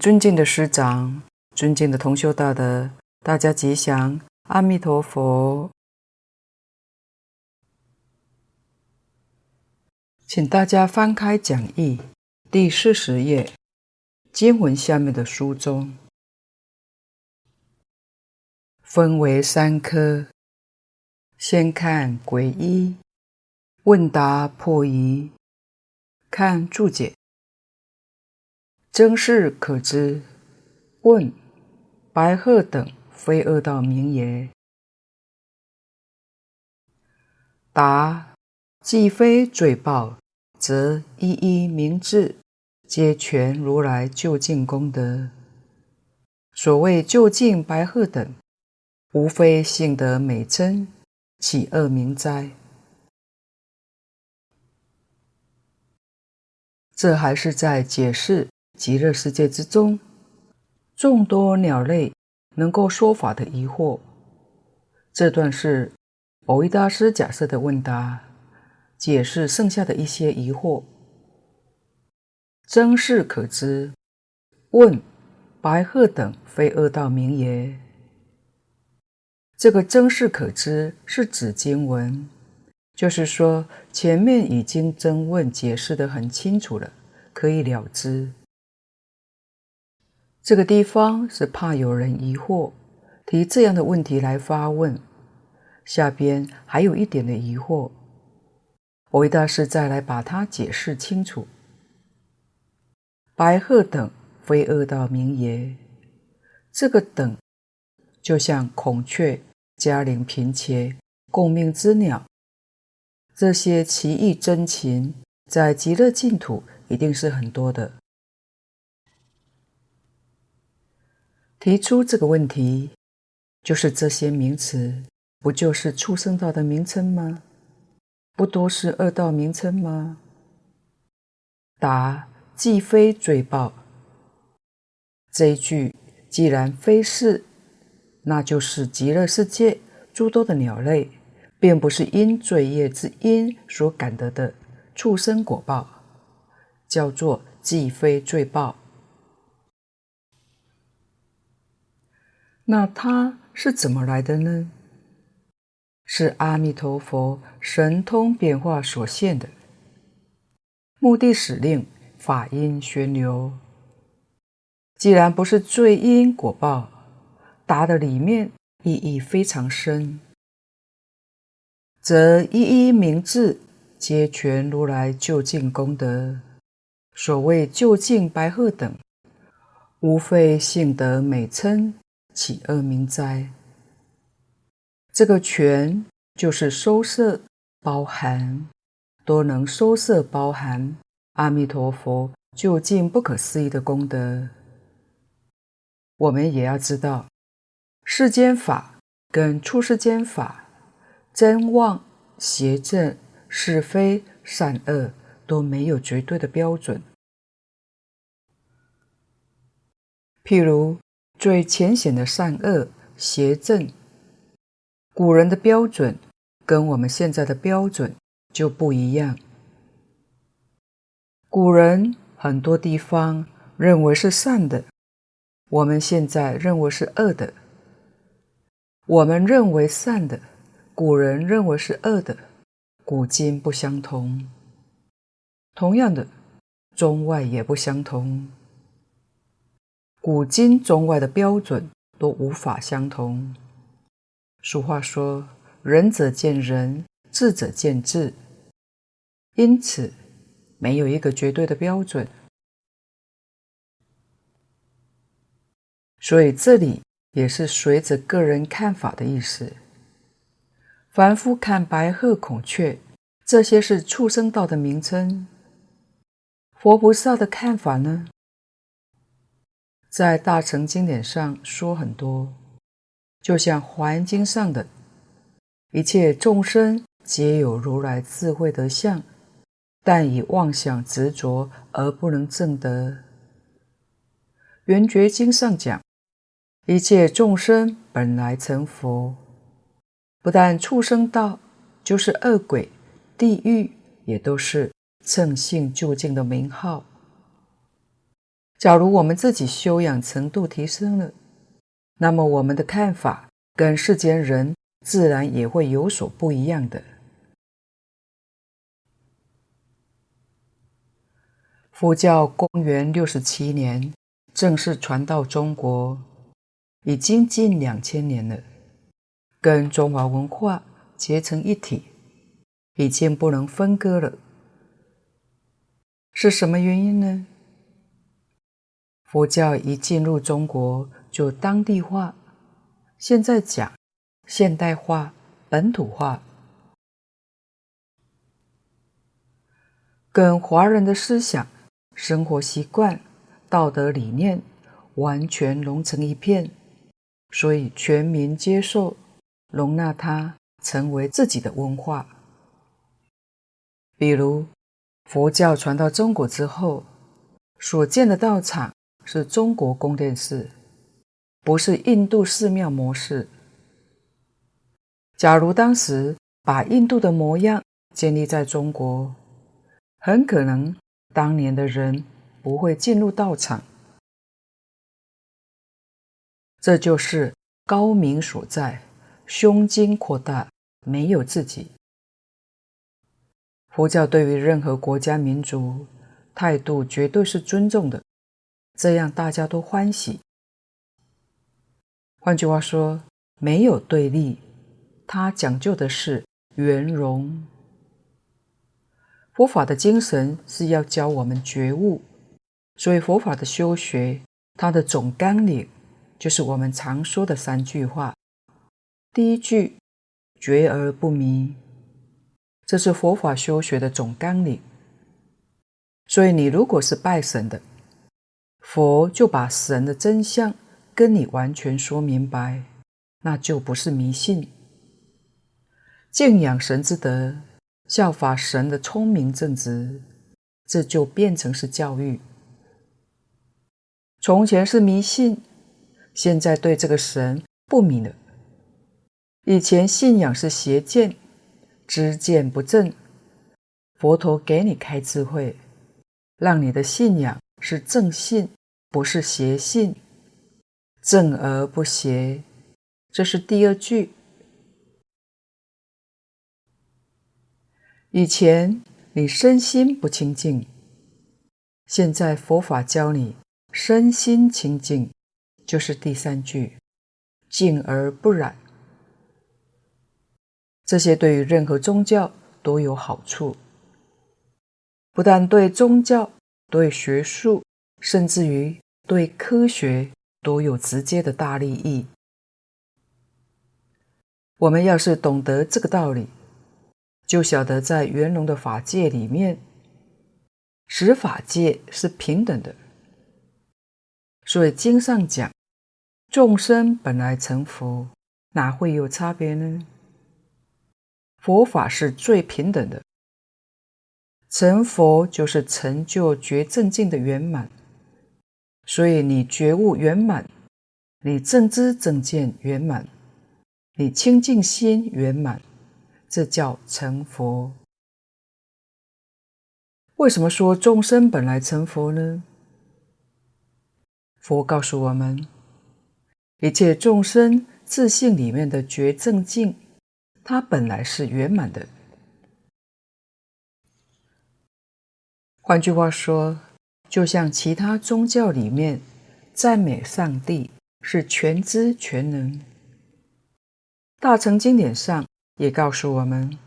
尊敬的师长，尊敬的同修大德，大家吉祥，阿弥陀佛。请大家翻开讲义第四十页，经文下面的书中，分为三科，先看皈依，问答破疑，看注解。真实可知，问白鹤等非恶道名也。答既非罪报，则一一名字，皆全如来究竟功德。所谓究竟白鹤等，无非幸得美真，岂恶名哉？这还是在解释。极乐世界之中，众多鸟类能够说法的疑惑。这段是蕅益大师假设的问答，解释剩下的一些疑惑。真是可知，问白鹤等非恶道名也。这个真是可知是指经文，就是说前面已经真问解释得很清楚了，可以了知。这个地方是怕有人疑惑，提这样的问题来发问。下边还有一点的疑惑，我为大师再来把它解释清楚。白鹤等非恶道名也，这个等就像孔雀、嘉陵频伽、共命之鸟，这些奇异珍禽，在极乐净土一定是很多的。提出这个问题，就是这些名词，不就是畜生道的名称吗？不都是恶道名称吗？答：既非罪报。这一句既然非是，那就是极乐世界诸多的鸟类，并不是因罪业之因所感得的畜生果报，叫做既非罪报。那它是怎么来的呢？是阿弥陀佛神通变化所现的，目的使令法音宣流。既然不是罪因果报，答的里面意义非常深，则一一名字皆全如来究竟功德。所谓究竟白鹤等，无非幸得美称。起恶名哉？这个权就是收摄包含，都能收摄包含阿弥陀佛究竟不可思议的功德。我们也要知道，世间法跟出世间法，真妄邪正是非善恶都没有绝对的标准。譬如。最浅显的善恶邪正，古人的标准跟我们现在的标准就不一样。古人很多地方认为是善的，我们现在认为是恶的。我们认为善的，古人认为是恶的，古今不相同。同样的，中外也不相同。古今中外的标准都无法相同。俗话说：“仁者见仁，智者见智。”因此，没有一个绝对的标准。所以这里也是随着个人看法的意思。凡夫看白鹤、孔雀，这些是畜生道的名称。佛菩萨的看法呢？在大乘经典上说很多，就像《华严经》上的，一切众生皆有如来智慧德相，但以妄想执着而不能证得。《圆觉经》上讲，一切众生本来成佛，不但畜生道，就是恶鬼、地狱，也都是乘性究竟的名号。假如我们自己修养程度提升了，那么我们的看法跟世间人自然也会有所不一样的。佛教公元六十七年正式传到中国，已经近两千年了，跟中华文化结成一体，已经不能分割了。是什么原因呢？佛教一进入中国就当地化，现在讲现代化、本土化，跟华人的思想。生活习惯、道德理念完全融成一片，所以全民接受、容纳它，成为自己的文化。比如，佛教传到中国之后，所建的道场是中国宫殿式，不是印度寺庙模式。假如当时把印度的模样建立在中国，很可能。当年的人不会进入道场，这就是高明所在。胸襟扩大，没有自己。佛教对于任何国家民族态度绝对是尊重的，这样大家都欢喜。换句话说，没有对立，它讲究的是圆融。佛法的精神是要教我们觉悟，所以佛法的修学，它的总纲领就是我们常说的三句话。第一句“觉而不迷”，这是佛法修学的总纲领。所以你如果是拜神的，佛就把神的真相跟你完全说明白，那就不是迷信。敬仰神之德。效法神的聪明正直，这就变成是教育。从前是迷信，现在对这个神不迷了。以前信仰是邪见，知见不正。佛陀给你开智慧，让你的信仰是正信，不是邪信，正而不邪。这是第二句。以前你身心不清净，现在佛法教你身心清净，就是第三句，净而不染。这些对于任何宗教都有好处，不但对宗教、对学术，甚至于对科学都有直接的大利益。我们要是懂得这个道理，就晓得在圆融的法界里面，十法界是平等的。所以经上讲，众生本来成佛，哪会有差别呢？佛法是最平等的，成佛就是成就觉正境的圆满。所以你觉悟圆满，你正知正见圆满，你清净心圆满。这叫成佛。为什么说众生本来成佛呢？佛告诉我们，一切众生自性里面的觉正境，它本来是圆满的。换句话说，就像其他宗教里面赞美上帝是全知全能，大乘经典上。也告诉我们，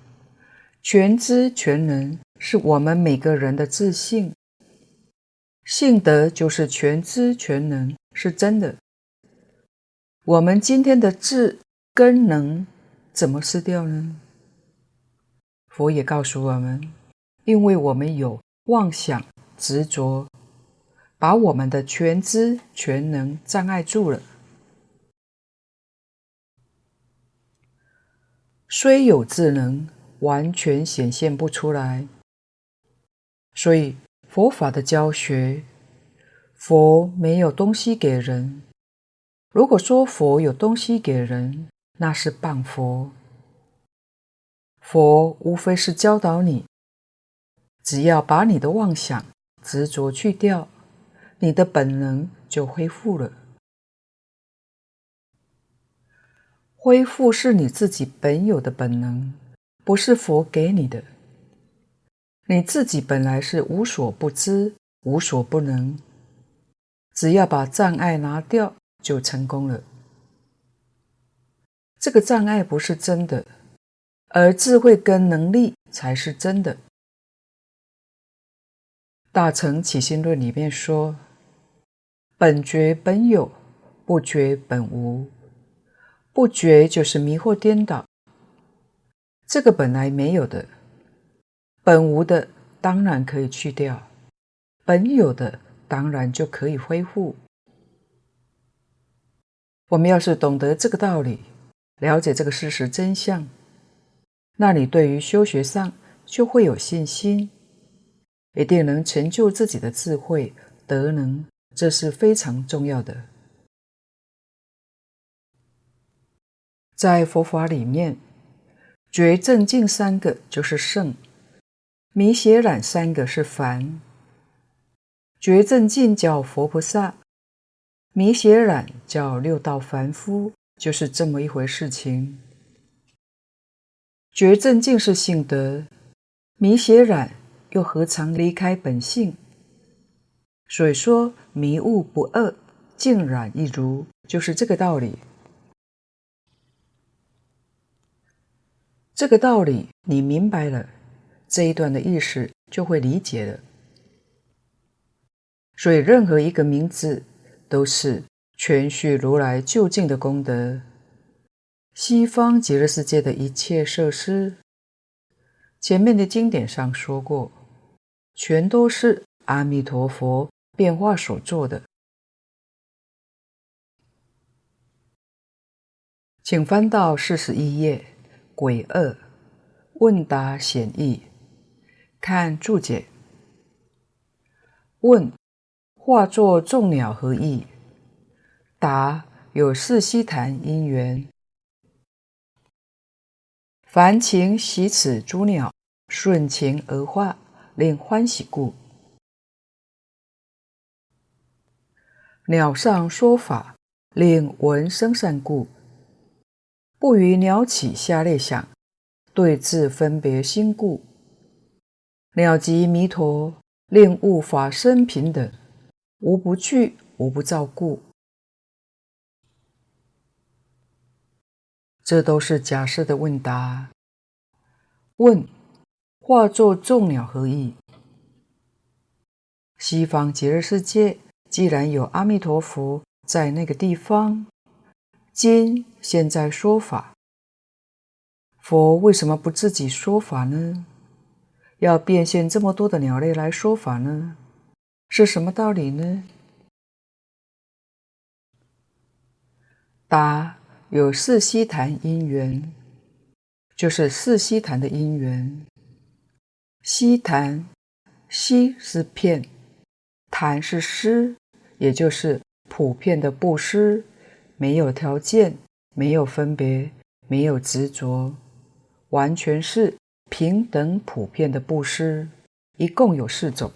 全知全能是我们每个人的自信，性德就是全知全能，是真的。我们今天的智跟能怎么失掉呢？佛也告诉我们，因为我们有妄想执着，把我们的全知全能障碍住了。虽有智能，完全显现不出来。所以佛法的教学，佛没有东西给人。如果说佛有东西给人，那是谤佛。佛无非是教导你，只要把你的妄想执着去掉，你的本能就恢复了。恢复是你自己本有的本能，不是佛给你的。你自己本来是无所不知、无所不能，只要把障碍拿掉，就成功了。这个障碍不是真的，而智慧跟能力才是真的。大乘起心论里面说：“本觉本有，不觉本无。不觉就是迷惑颠倒，这个本来没有的。”本无的当然可以去掉，本有的当然就可以恢复。我们要是懂得这个道理，了解这个事实真相，那你对于修学上就会有信心，一定能成就自己的智慧德能，这是非常重要的。在佛法里面，觉正净三个就是圣。迷邪染三个是凡，觉正净叫佛菩萨，迷邪染叫六道凡夫，就是这么一回事情。觉正净是性德，迷邪染又何尝离开本性？所以说迷悟不二，净染一如，就是这个道理。这个道理你明白了。这一段的意思就会理解了。所以，任何一个名字都是全续如来究竟的功德。西方极乐世界的一切设施，前面的经典上说过，全都是阿弥陀佛变化所做的。请翻到四十一页，鬼二问答显义。看注解。问：化作众鸟何意？答：有四悉檀因缘。凡情喜此诸鸟，顺情而化，令欢喜故。鸟上说法，令闻声善故。不与鸟起下列想，对治分别心故。鸟即弥陀，令物法生平等，无不具，无不照故。这都是假设的问答。问：化作众鸟何意？西方极乐世界既然有阿弥陀佛在那个地方，今现在说法，佛为什么不自己说法呢？要变现这么多的鸟类来说法呢？是什么道理呢？答：有四悉檀因缘，就是四悉檀的因缘。悉檀，悉是遍，檀是施，也就是普遍的布施，没有条件，没有分别，没有执着，完全是。平等普遍的布施，一共有四种。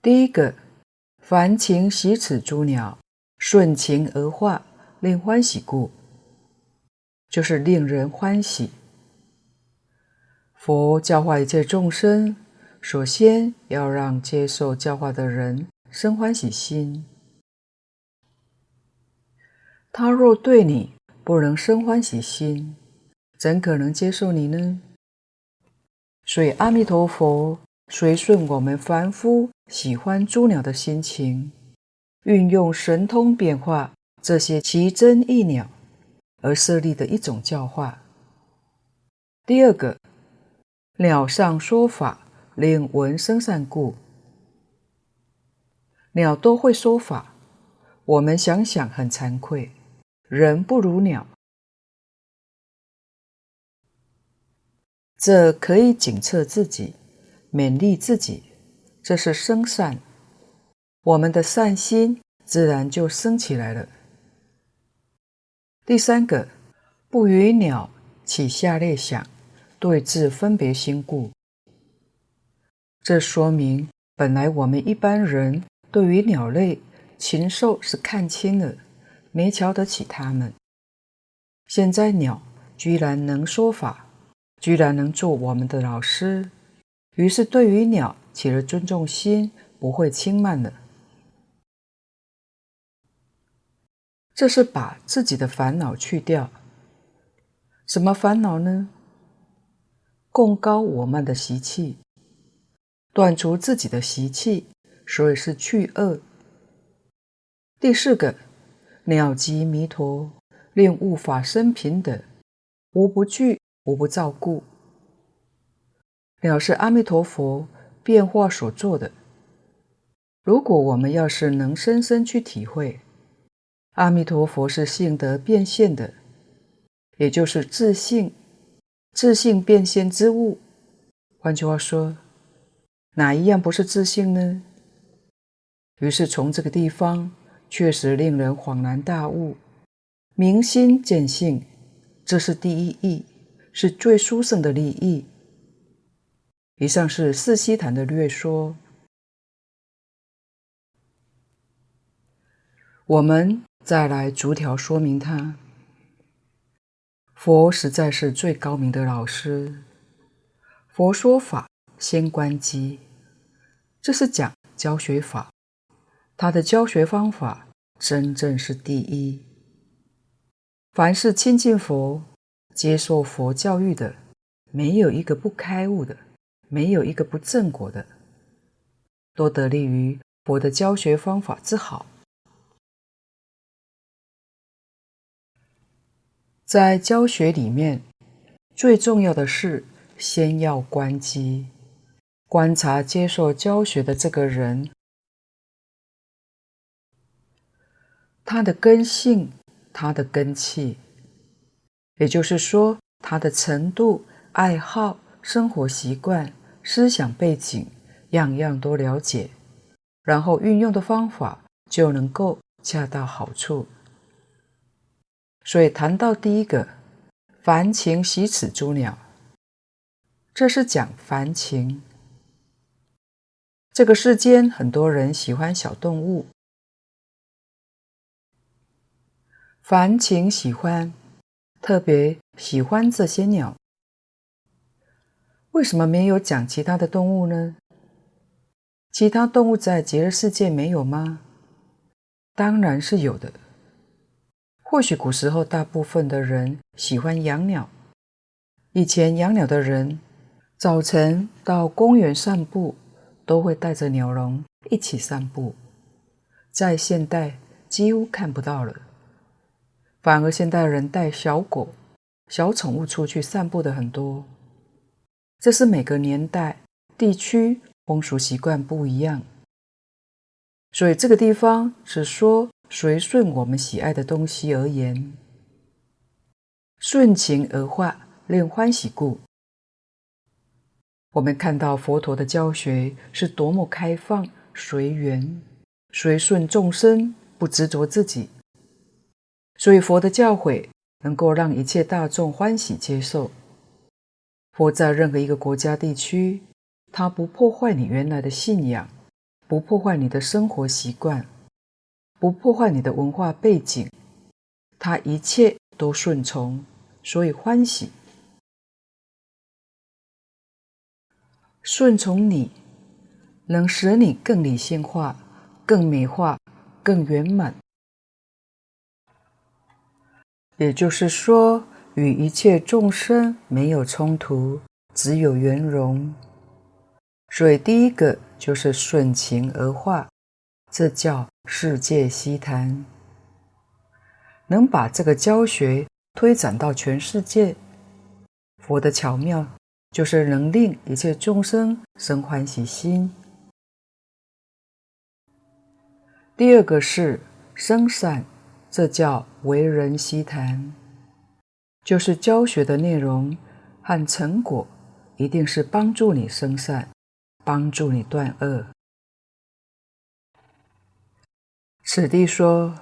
第一个，凡情喜此诸鸟，顺情而化，令欢喜故，就是令人欢喜。佛教化一切众生，首先要让接受教化的人生欢喜心。他若对你不能生欢喜心，怎可能接受你呢？所以阿弥陀佛随顺我们凡夫喜欢诸鸟的心情，运用神通变化这些奇珍异鸟，而设立的一种教化。第二个，鸟上说法，令闻生善故。鸟都会说法，我们想想很惭愧，人不如鸟。这可以警策自己，勉励自己，这是生善，我们的善心自然就生起来了。第三个，不与鸟起下列想，对治分别心故。这说明本来我们一般人对于鸟类、禽兽是看轻了，没瞧得起它们。现在鸟居然能说法，居然能做我们的老师，于是对于鸟起了尊重心，不会轻慢了。这是把自己的烦恼去掉。什么烦恼呢？贡高我慢的习气，断除自己的习气，所以是去恶。第四个，鸟即弥陀，令物法生平等，无不惧，无不照顾。鸟是阿弥陀佛变化所做的。如果我们要是能深深去体会，阿弥陀佛是性德变现的，也就是自性。自性变现之物，换句话说，哪一样不是自性呢？于是从这个地方，确实令人恍然大悟，明心见性，这是第一义，是最殊胜的利益。以上是四悉檀的略说，我们再来逐条说明它。佛实在是最高明的老师。佛说法先观机，这是讲教学法。他的教学方法真正是第一。凡是亲近佛、接受佛教育的，没有一个不开悟的，没有一个不正果的，都得利于佛的教学方法之好。在教学里面，最重要的是先要关机，观察接受教学的这个人，他的根性，他的根气，也就是说，他的程度、爱好、生活习惯、思想背景，样样都了解，然后运用的方法就能够恰到好处。所以谈到第一个，凡情喜此诸鸟，这是讲凡情。这个世间很多人喜欢小动物，凡情喜欢，特别喜欢这些鸟。为什么没有讲其他的动物呢？其他动物在极乐世界没有吗？当然是有的。或许古时候大部分的人喜欢养鸟。以前养鸟的人，早晨到公园散步，都会带着鸟笼一起散步。在现代几乎看不到了，反而现代人带小狗、小宠物出去散步的很多。这是每个年代、地区风俗习惯不一样。所以这个地方是说。随顺我们喜爱的东西而言，顺情而化，令欢喜故。我们看到佛陀的教学是多么开放、随缘、随顺众生，不执着自己。所以佛的教诲能够让一切大众欢喜接受。佛在任何一个国家地区，他不破坏你原来的信仰，不破坏你的生活习惯。不破坏你的文化背景，他一切都顺从，所以欢喜。顺从你，能使你更理性化、更美化、更圆满。也就是说，与一切众生没有冲突，只有圆融。所以，第一个就是顺情而化。这叫世界悉檀，能把这个教学推展到全世界。佛的巧妙就是能令一切众生生欢喜心。第二个是生善，这叫为人悉谈，就是教学的内容和成果一定是帮助你生善，帮助你断恶。此地说，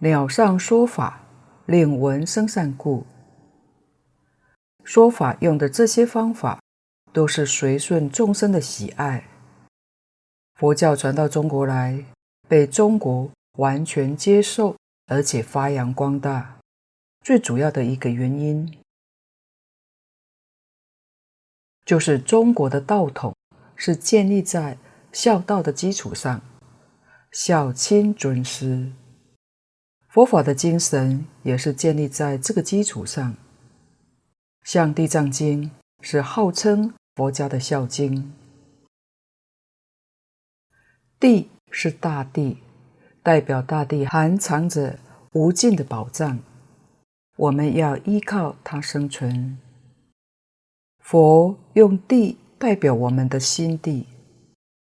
鸟上说法，令闻生善故。说法用的这些方法，都是随顺众生的喜爱。佛教传到中国来，被中国完全接受，而且发扬光大，最主要的一个原因，就是中国的道统是建立在孝道的基础上，孝亲尊师。佛法的精神也是建立在这个基础上，像《地藏经》是号称佛家的孝经。地是大地，代表大地含藏着无尽的宝藏，我们要依靠它生存。佛用地代表我们的心地，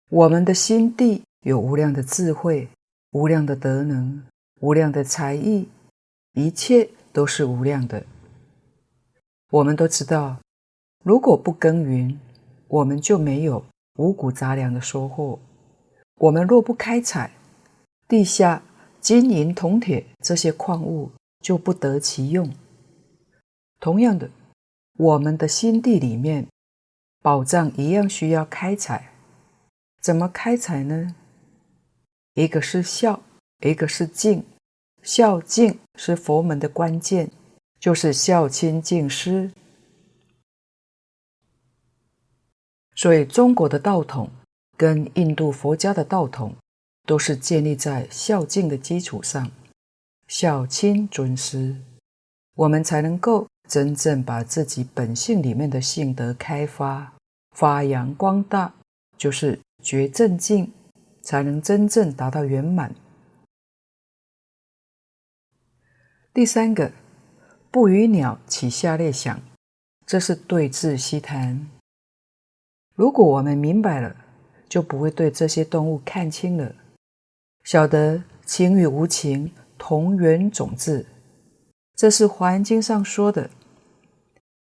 我们的心地有无量的智慧，无量的德能。无量的才艺，一切都是无量的。我们都知道，如果不耕耘，我们就没有五谷杂粮的收获；我们若不开采，地下金银铜铁这些矿物就不得其用。同样的，我们的心地里面，宝藏一样需要开采。怎么开采呢？一个是孝。一个是敬，孝敬是佛门的关键，就是孝亲敬师。所以中国的道统跟印度佛家的道统都是建立在孝敬的基础上，孝亲尊师，我们才能够真正把自己本性里面的性德开发、发扬光大，就是觉正境，才能真正达到圆满。第三个，不与鸟起下列想，这是对治希谈。如果我们明白了，就不会对这些动物看轻了，晓得情与无情同源种质，这是《华严经》上说的。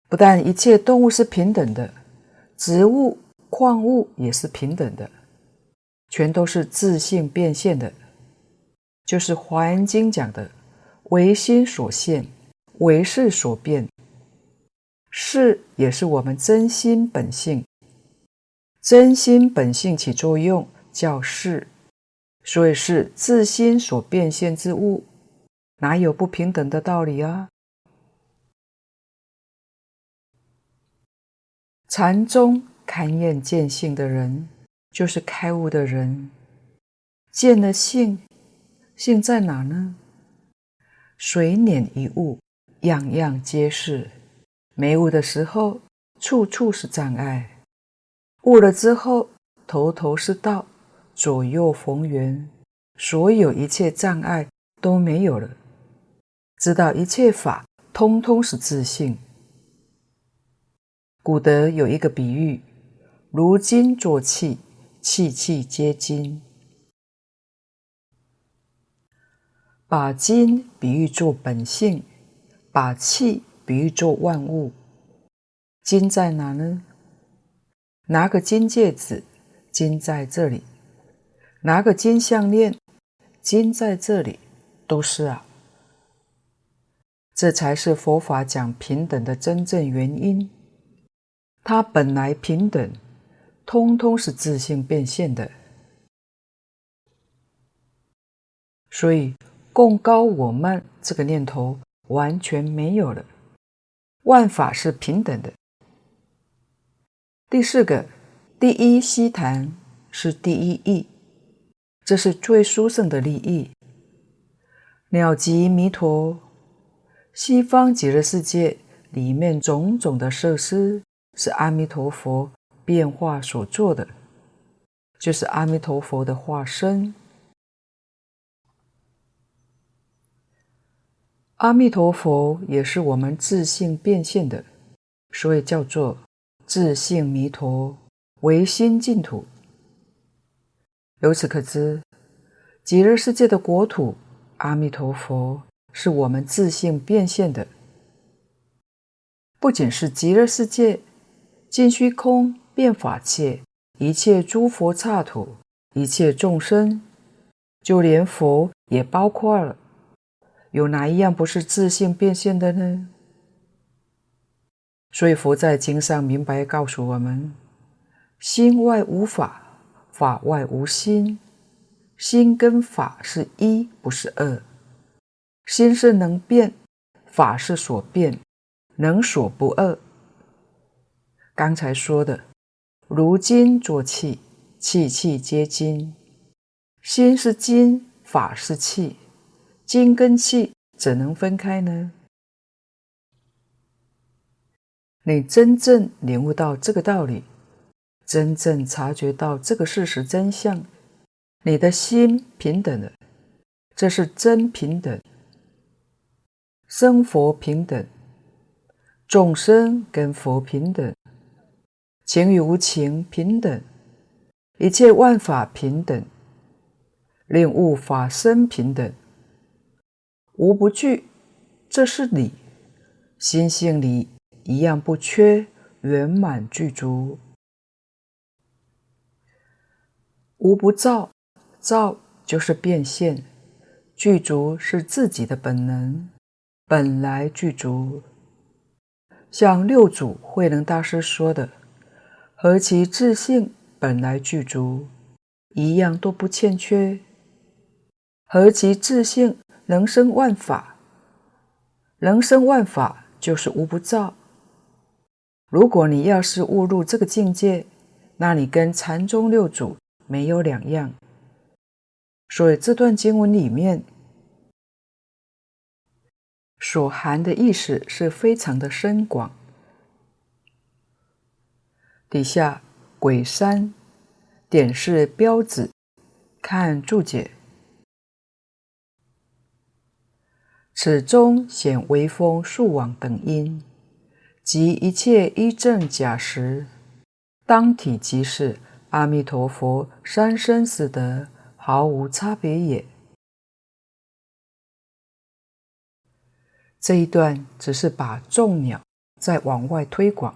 不但一切动物是平等的，植物、矿物也是平等的，全都是自性变现的，就是《华严经》讲的。唯心所现，唯识所变，识也是我们真心本性，真心本性起作用叫识，所以是自心所变现之物，哪有不平等的道理啊？禅宗勘验见性的人，就是开悟的人，见了性，性在哪呢？水碾一物，样样皆是。没悟的时候，处处是障碍；悟了之后，头头是道，左右逢源，所有一切障碍都没有了。知道一切法通通是自性。古德有一个比喻：如金作器，气气皆金。把金比喻作本性，把气比喻作万物。金在哪呢？拿个金戒指，金在这里；拿个金项链，金在这里，都是啊。这才是佛法讲平等的真正原因。它本来平等，通通是自性变现的，所以。共高我慢这个念头完全没有了，万法是平等的。第四个，第一希谈是第一义，这是最殊胜的利益。鸟集弥陀，西方极乐世界里面种种的设施是阿弥陀佛变化所做的，就是阿弥陀佛的化身。阿弥陀佛也是我们自性变现的，所以叫做自性弥陀，唯心净土。由此可知，极乐世界的国土，阿弥陀佛是我们自性变现的。不仅是极乐世界，尽虚空变法界，一切诸佛刹土，一切众生，就连佛也包括了。有哪一样不是自性变现的呢？所以佛在经上明白告诉我们：心外无法，法外无心，心跟法是一，不是二。心是能变，法是所变，能所不二。刚才说的，如金作气，气气皆金。心是金，法是气，金跟气怎能分开呢？你真正领悟到这个道理，真正察觉到这个事实真相，你的心平等了，这是真平等。生佛平等，众生跟佛平等，情与无情平等，一切万法平等，领悟法身平等，无不具，这是理，心性里一样不缺，圆满具足，无不造，造就是变现，具足是自己的本能。本来具足，像六祖慧能大师说的：“何其自性本来具足，一样都不欠缺。何其自性能生万法，能生万法就是无不造。如果你要是误入这个境界，那你跟禅宗六祖没有两样。所以这段经文里面。”所含的意思是非常的深广。底下鬼三点是标子，看注解。此中显微风数网等因，及一切依正假实，当体即是阿弥陀佛三生死德，毫无差别也。这一段只是把众鸟再往外推广，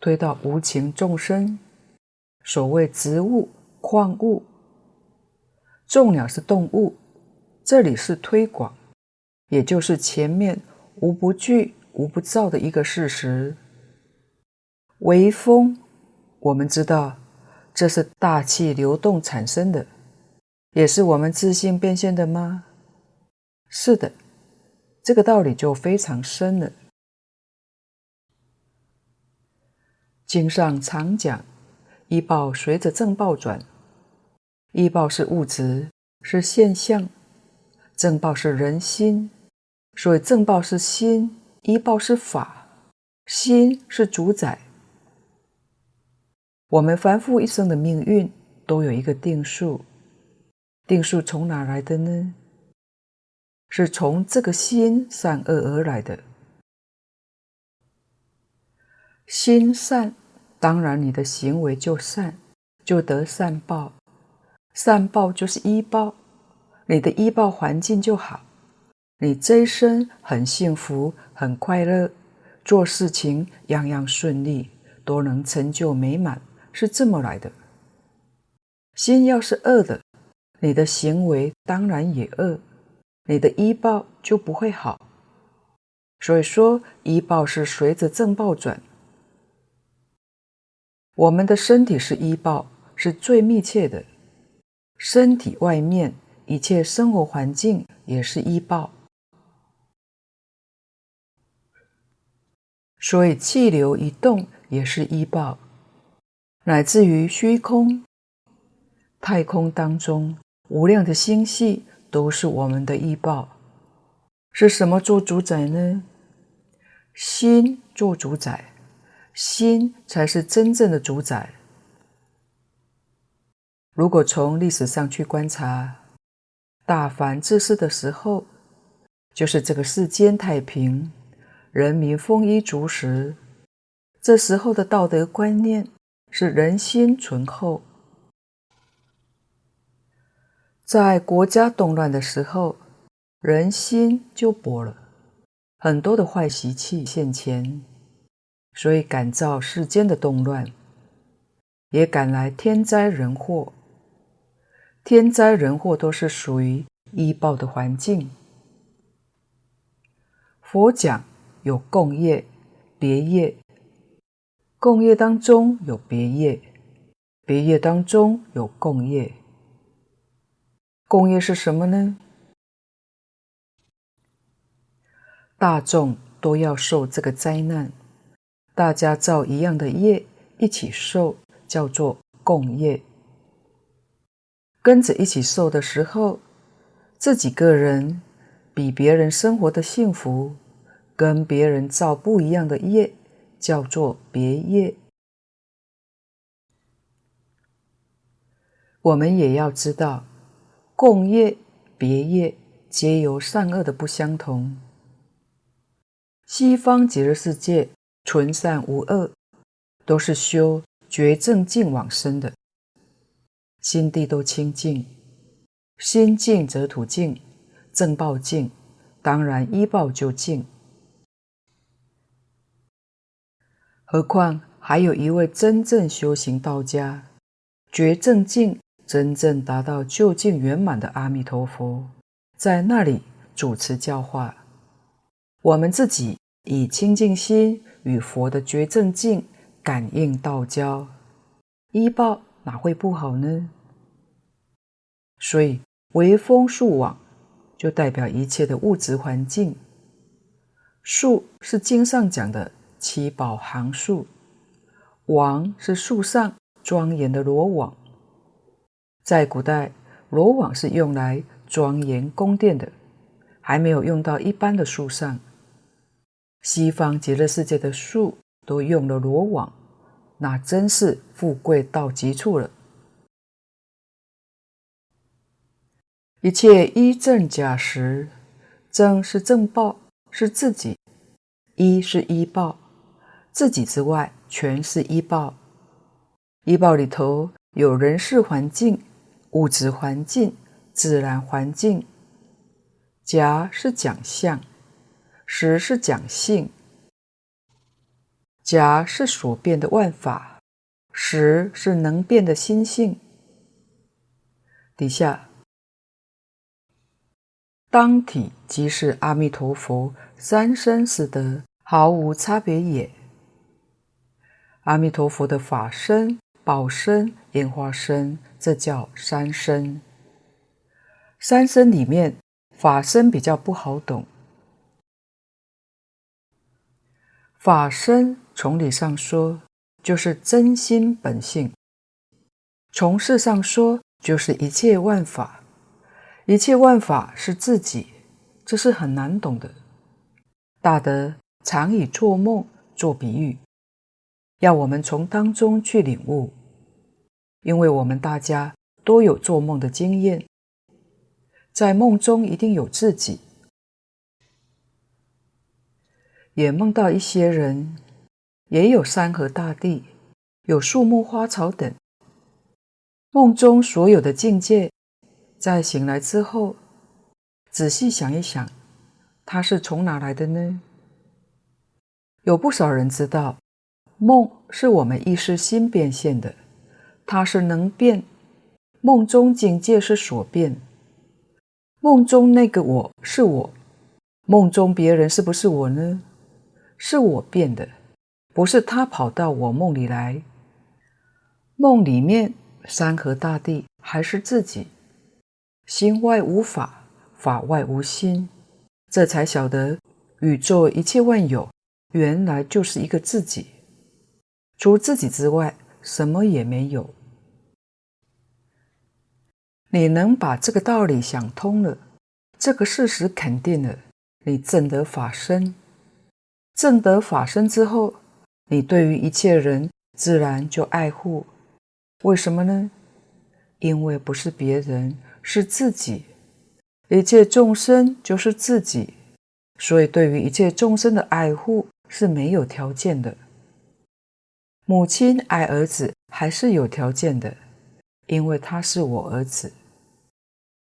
推到无情众生。所谓植物、矿物，众鸟是动物，这里是推广，也就是前面无不惧、无不造的一个事实。微风，我们知道这是大气流动产生的，也是我们自信变现的吗？是的。这个道理就非常深了。经上常讲，依报随着正报转，依报是物质，是现象；正报是人心，所以正报是心，一报是法，心是主宰。我们凡夫一生的命运都有一个定数，定数从哪来的呢？是从这个心善恶而来的。心善，当然你的行为就善，就得善报。善报就是依报，你的依报环境就好，你这一生很幸福、很快乐，做事情样样顺利，都能成就美满，是这么来的。心要是恶的，你的行为当然也恶。你的依报就不会好，所以说依报是随着正报转。我们的身体是依报，是最密切的，身体外面一切生活环境也是依报，所以气流一动也是依报，乃至于虚空、太空当中无量的星系。都是我们的依报，是什么做主宰呢？心做主宰，心才是真正的主宰。如果从历史上去观察，大凡治世的时候，就是这个世间太平，人民丰衣足食，这时候的道德观念是人心淳厚。在国家动乱的时候，人心就薄了，很多的坏习气现前，所以感召世间的动乱，也感来天灾人祸。天灾人祸都是属于依报的环境。佛讲有共业、别业，共业当中有别业，别业当中有共业。共业是什么呢？大众都要受这个灾难，大家造一样的业，一起受，叫做共业。跟着一起受的时候，自己个人比别人生活的幸福，跟别人造不一样的业，叫做别业。我们也要知道。共业、别业皆由善恶的不相同。西方极乐世界纯善无恶，都是修觉正净往生的，心地都清净，心净则土净，正报净，当然依报就净。何况还有一位真正修行道家，觉正净。真正达到究竟圆满的阿弥陀佛，在那里主持教化。我们自己以清净心与佛的觉正境感应道交，依报哪会不好呢？所以微风树网就代表一切的物质环境。树是经上讲的七宝行树，网是树上庄严的罗网。在古代，罗网是用来庄严宫殿的，还没有用到一般的树上。西方极乐世界的树都用了罗网，那真是富贵到极处了。一切依正假实，正是正报，是自己；依是依报，自己之外全是依报。依报里头有人事环境。物质环境、自然环境，假是假相，实是讲性。假是所变的万法，实是能变的心性。底下，当体即是阿弥陀佛三身四德，毫无差别也。阿弥陀佛的法身、报身、演化身。这叫三身。三身里面，法身比较不好懂。法身从理上说，就是真心本性；从事上说，就是一切万法。一切万法是自己，这是很难懂的。大德常以做梦做比喻，要我们从当中去领悟。因为我们大家都有做梦的经验，在梦中一定有自己，也梦到一些人，也有山河大地，有树木花草等。梦中所有的境界，在醒来之后，仔细想一想，它是从哪来的呢？有不少人知道，梦是我们意识心变现的。它是能变，梦中境界是所变，梦中那个我是我，梦中别人是不是我呢？是我变的，不是他跑到我梦里来。梦里面山河大地还是自己，心外无法，法外无心，这才晓得宇宙一切万有原来就是一个自己，除自己之外，什么也没有。你能把这个道理想通了，这个事实肯定了，你证得法身。证得法身之后，你对于一切人自然就爱护。为什么呢？因为不是别人，是自己。一切众生就是自己，所以对于一切众生的爱护是没有条件的。母亲爱儿子还是有条件的，因为他是我儿子。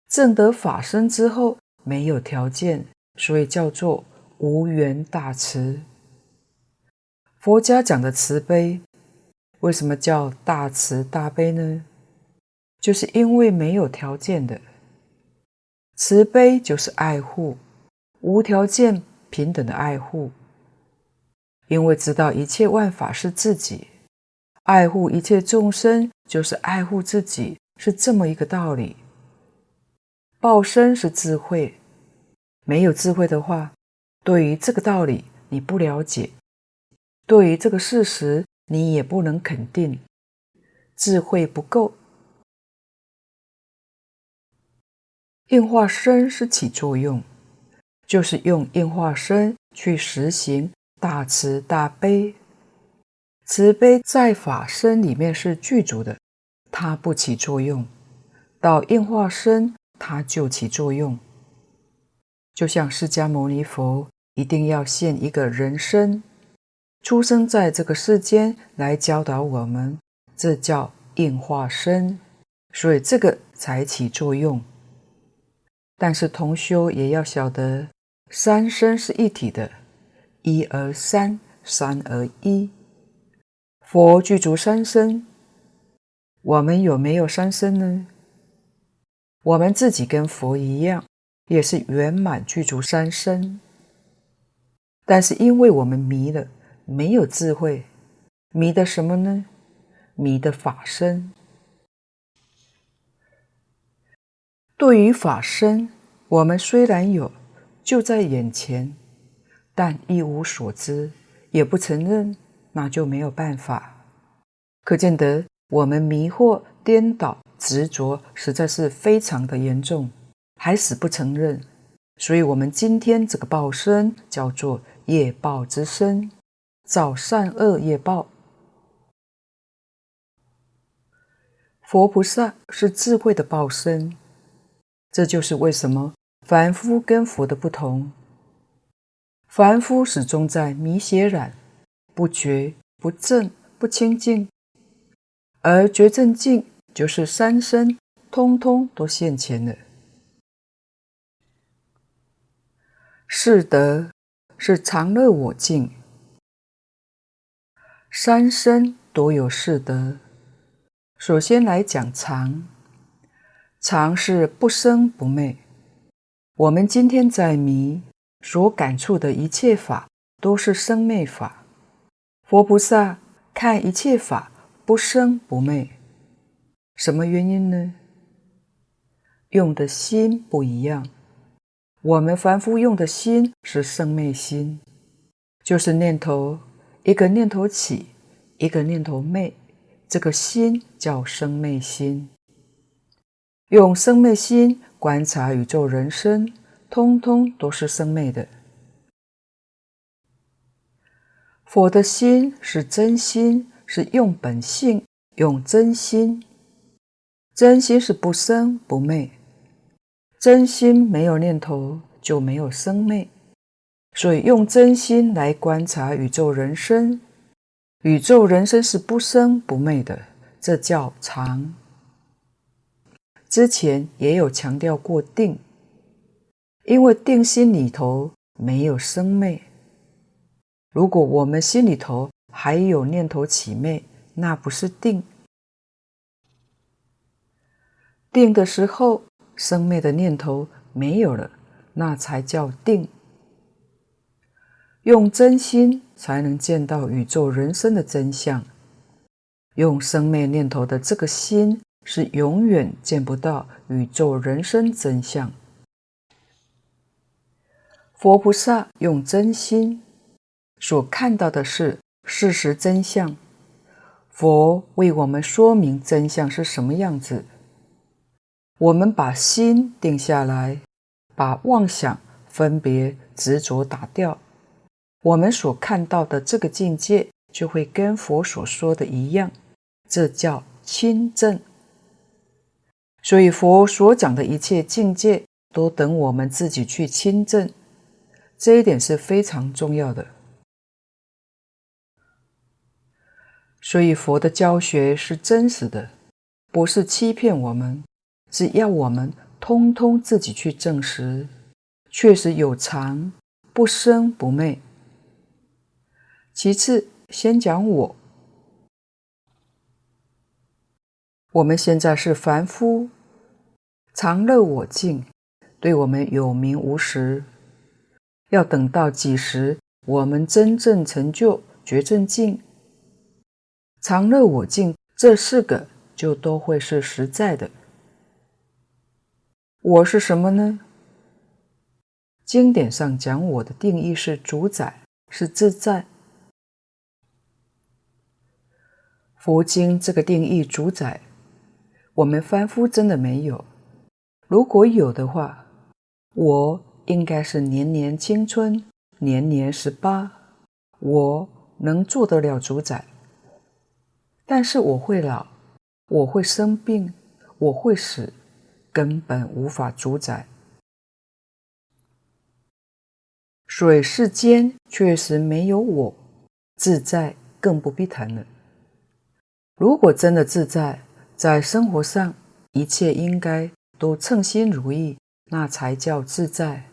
证得法身之后没有条件，所以叫做无缘大慈。佛家讲的慈悲，为什么叫大慈大悲呢？就是因为没有条件的。慈悲就是爱护，无条件平等的爱护。因为知道一切万法是自己，爱护一切众生就是爱护自己，是这么一个道理。报身是智慧，没有智慧的话，对于这个道理你不了解，对于这个事实你也不能肯定，智慧不够。应化身是起作用，就是用应化身去实行大慈大悲。慈悲在法身里面是具足的，它不起作用，到应化身。它就起作用，就像释迦牟尼佛一定要现一个人身，出生在这个世间来教导我们，这叫应化身，所以这个才起作用。但是同修也要晓得，三身是一体的，一而三，三而一。佛具足三身，我们有没有三身呢？我们自己跟佛一样，也是圆满具足三身，但是因为我们迷了，没有智慧，迷的什么呢？迷的法身。对于法身，我们虽然有，就在眼前，但一无所知，也不承认，那就没有办法。可见得我们迷惑颠倒。执着实在是非常的严重，还死不承认。所以，我们今天这个报身叫做业报之身，造善恶业报。佛菩萨是智慧的报身，这就是为什么凡夫跟佛的不同。凡夫始终在迷邪染，不觉不正不清净，而觉正净。就是三身通通都现前了。是德是常乐我净，三身独有四德。首先来讲常，常是不生不灭。我们今天在迷所感触的一切法，都是生灭法。佛菩萨看一切法不生不灭。什么原因呢？用的心不一样。我们凡夫用的心是生灭心，就是念头，一个念头起，一个念头灭，这个心叫生灭心。用生灭心观察宇宙人生，通通都是生灭的。佛的心是真心，是用本性，用真心。真心是不生不灭，真心没有念头就没有生灭，所以用真心来观察宇宙人生，宇宙人生是不生不灭的，这叫常。之前也有强调过定，因为定心里头没有生灭，如果我们心里头还有念头起灭，那不是定。定的时候，生灭的念头没有了，那才叫定。用真心才能见到宇宙人生的真相，用生灭念头的这个心是永远见不到宇宙人生真相。佛菩萨用真心所看到的是事实真相，佛为我们说明真相是什么样子。我们把心定下来，把妄想、分别、执着打掉，我们所看到的这个境界就会跟佛所说的一样，这叫亲证。所以佛所讲的一切境界，都等我们自己去亲证，这一点是非常重要的。所以佛的教学是真实的，不是欺骗我们。只要我们通通自己去证实，确实有常，不生不灭。其次，先讲我。我们现在是凡夫，常乐我净，对我们有名无实。要等到几时，我们真正成就觉正净，常乐我净这四个就都会是实在的。我是什么呢？经典上讲我的定义是主宰，是自在。佛经这个定义主宰，我们凡夫真的没有。如果有的话，我应该是年年青春，年年十八，我能做得了主宰。但是我会老，我会生病，我会死，根本无法主宰。所以世间确实没有我，自在更不必谈了。如果真的自在，在生活上一切应该都称心如意，那才叫自在。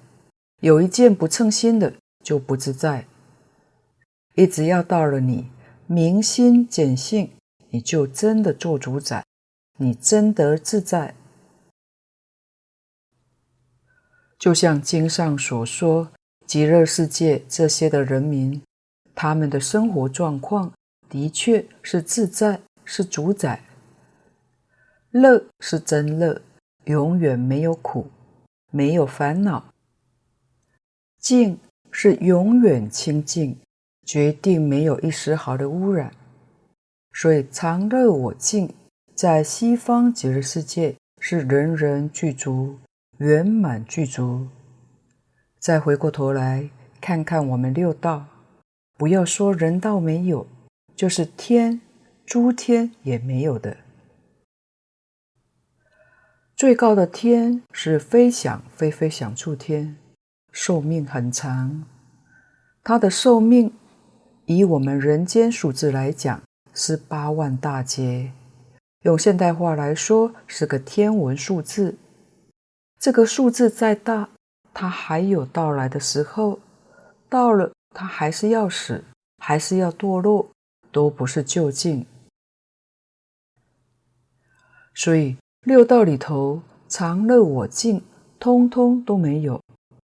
有一件不称心的，就不自在。一直要到了你明心见性，你就真的做主宰，你真得自在。就像经上所说，极乐世界这些的人民，他们的生活状况的确是自在。是主宰，乐是真乐，永远没有苦，没有烦恼；净是永远清净，决定没有一丝毫的污染。所以常乐我净，在西方极乐世界是人人具足，圆满具足。再回过头来看看我们六道，不要说人道没有，就是天。诸天也没有的，最高的天是非想非非想处天，寿命很长。它的寿命以我们人间数字来讲是八万大劫，用现代话来说是个天文数字。这个数字再大，它还有到来的时候，到了它还是要死，还是要堕落，都不是究竟。所以六道里头，常乐我净，通通都没有，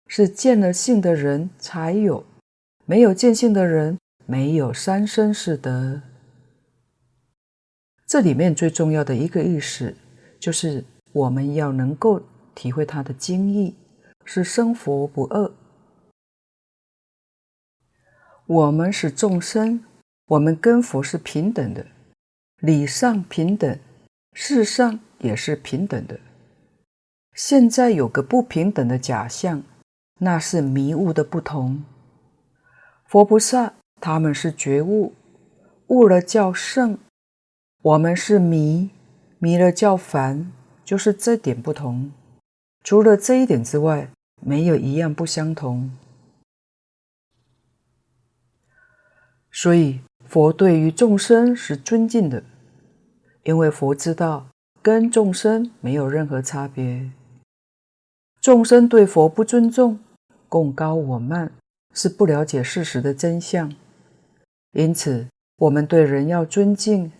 是见了性的人才有，没有见性的人没有三生四德。这里面最重要的一个意思，就是我们要能够体会它的经义，是生佛不二。我们是众生，我们跟佛是平等的，理上平等。事上也是平等的。现在有个不平等的假象，那是迷悟的不同。佛菩萨他们是觉悟，悟了叫圣；我们是迷，迷了叫凡，就是这点不同。除了这一点之外，没有一样不相同。所以佛对于众生是尊敬的。因为佛知道跟众生没有任何差别，众生对佛不尊重、共高我慢，是不了解事实的真相。因此，我们对人要尊敬，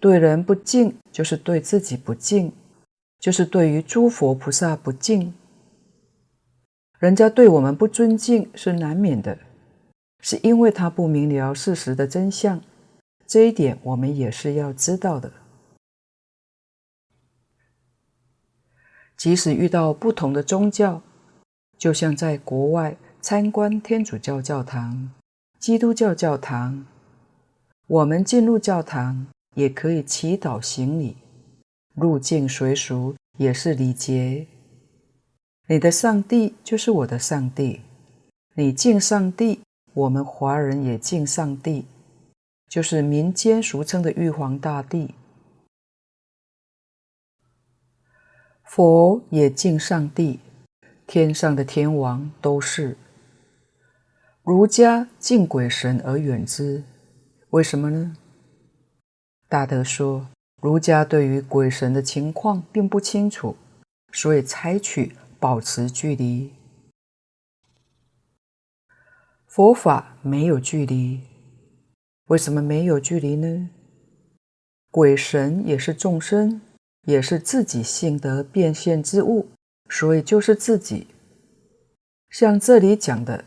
对人不敬，就是对自己不敬，就是对于诸佛菩萨不敬。人家对我们不尊敬是难免的，是因为他不明了事实的真相。这一点我们也是要知道的。即使遇到不同的宗教，就像在国外参观天主教教堂、基督教教堂，我们进入教堂也可以祈祷行礼，入境随俗也是礼节。你的上帝就是我的上帝，你敬上帝，我们华人也敬上帝，就是民间俗称的玉皇大帝。佛也敬上帝，天上的天王都是。儒家敬鬼神而远之，为什么呢？大德说，儒家对于鬼神的情况并不清楚，所以采取保持距离。佛法没有距离，为什么没有距离呢？鬼神也是众生。也是自己性德变现之物，所以就是自己。像这里讲的，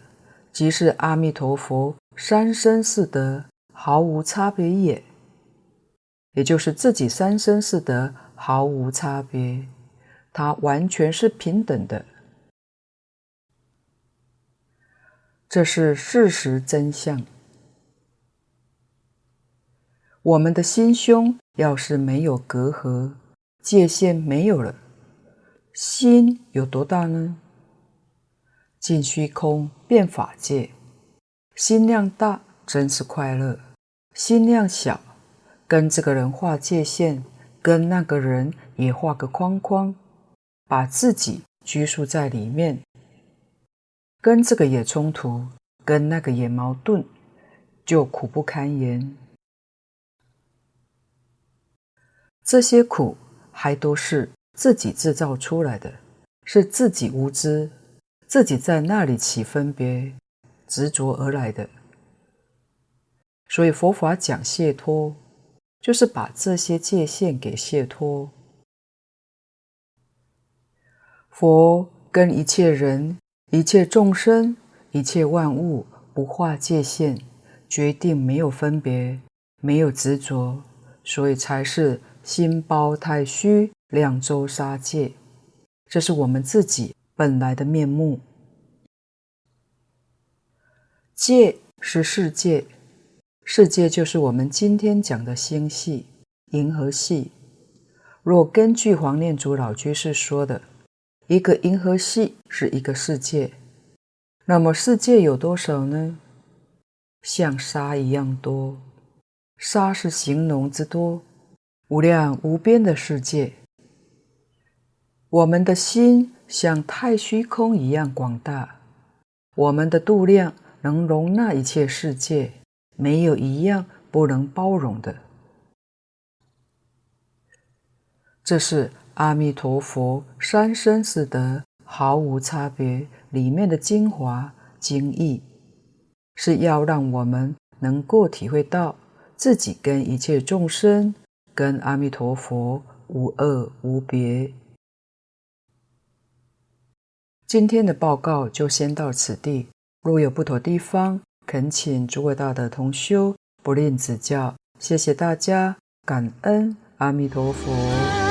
即是阿弥陀佛三身四德，毫无差别也。也就是自己三身四德毫无差别，它完全是平等的。这是事实真相。我们的心胸要是没有隔阂，界限没有了，心有多大呢？尽虚空变法界，心量大真是快乐；心量小，跟这个人划界限，跟那个人也画个框框，把自己拘束在里面。跟这个也冲突，跟那个也矛盾，就苦不堪言。这些苦还都是自己制造出来的，是自己无知，自己在那里起分别、执着而来的。所以佛法讲解脱，就是把这些界限给卸脱。佛跟一切人。一切众生，一切万物，不画界限，决定没有分别，没有执着，所以才是心包太虚，两周沙界。这是我们自己本来的面目。界是世界，世界就是我们今天讲的星系、银河系。若根据黄念祖老居士说的。一个银河系是一个世界，那么世界有多少呢？像沙一样多，沙是形容之多，无量无边的世界。我们的心像太虚空一样广大，我们的度量能容纳一切世界，没有一样不能包容的。这是。阿弥陀佛，三身四德毫无差别，里面的精华精义，是要让我们能够体会到自己跟一切众生、跟阿弥陀佛无二无别。今天的报告就先到此地，若有不妥地方，恳请诸位大德同修不吝指教。谢谢大家，感恩阿弥陀佛。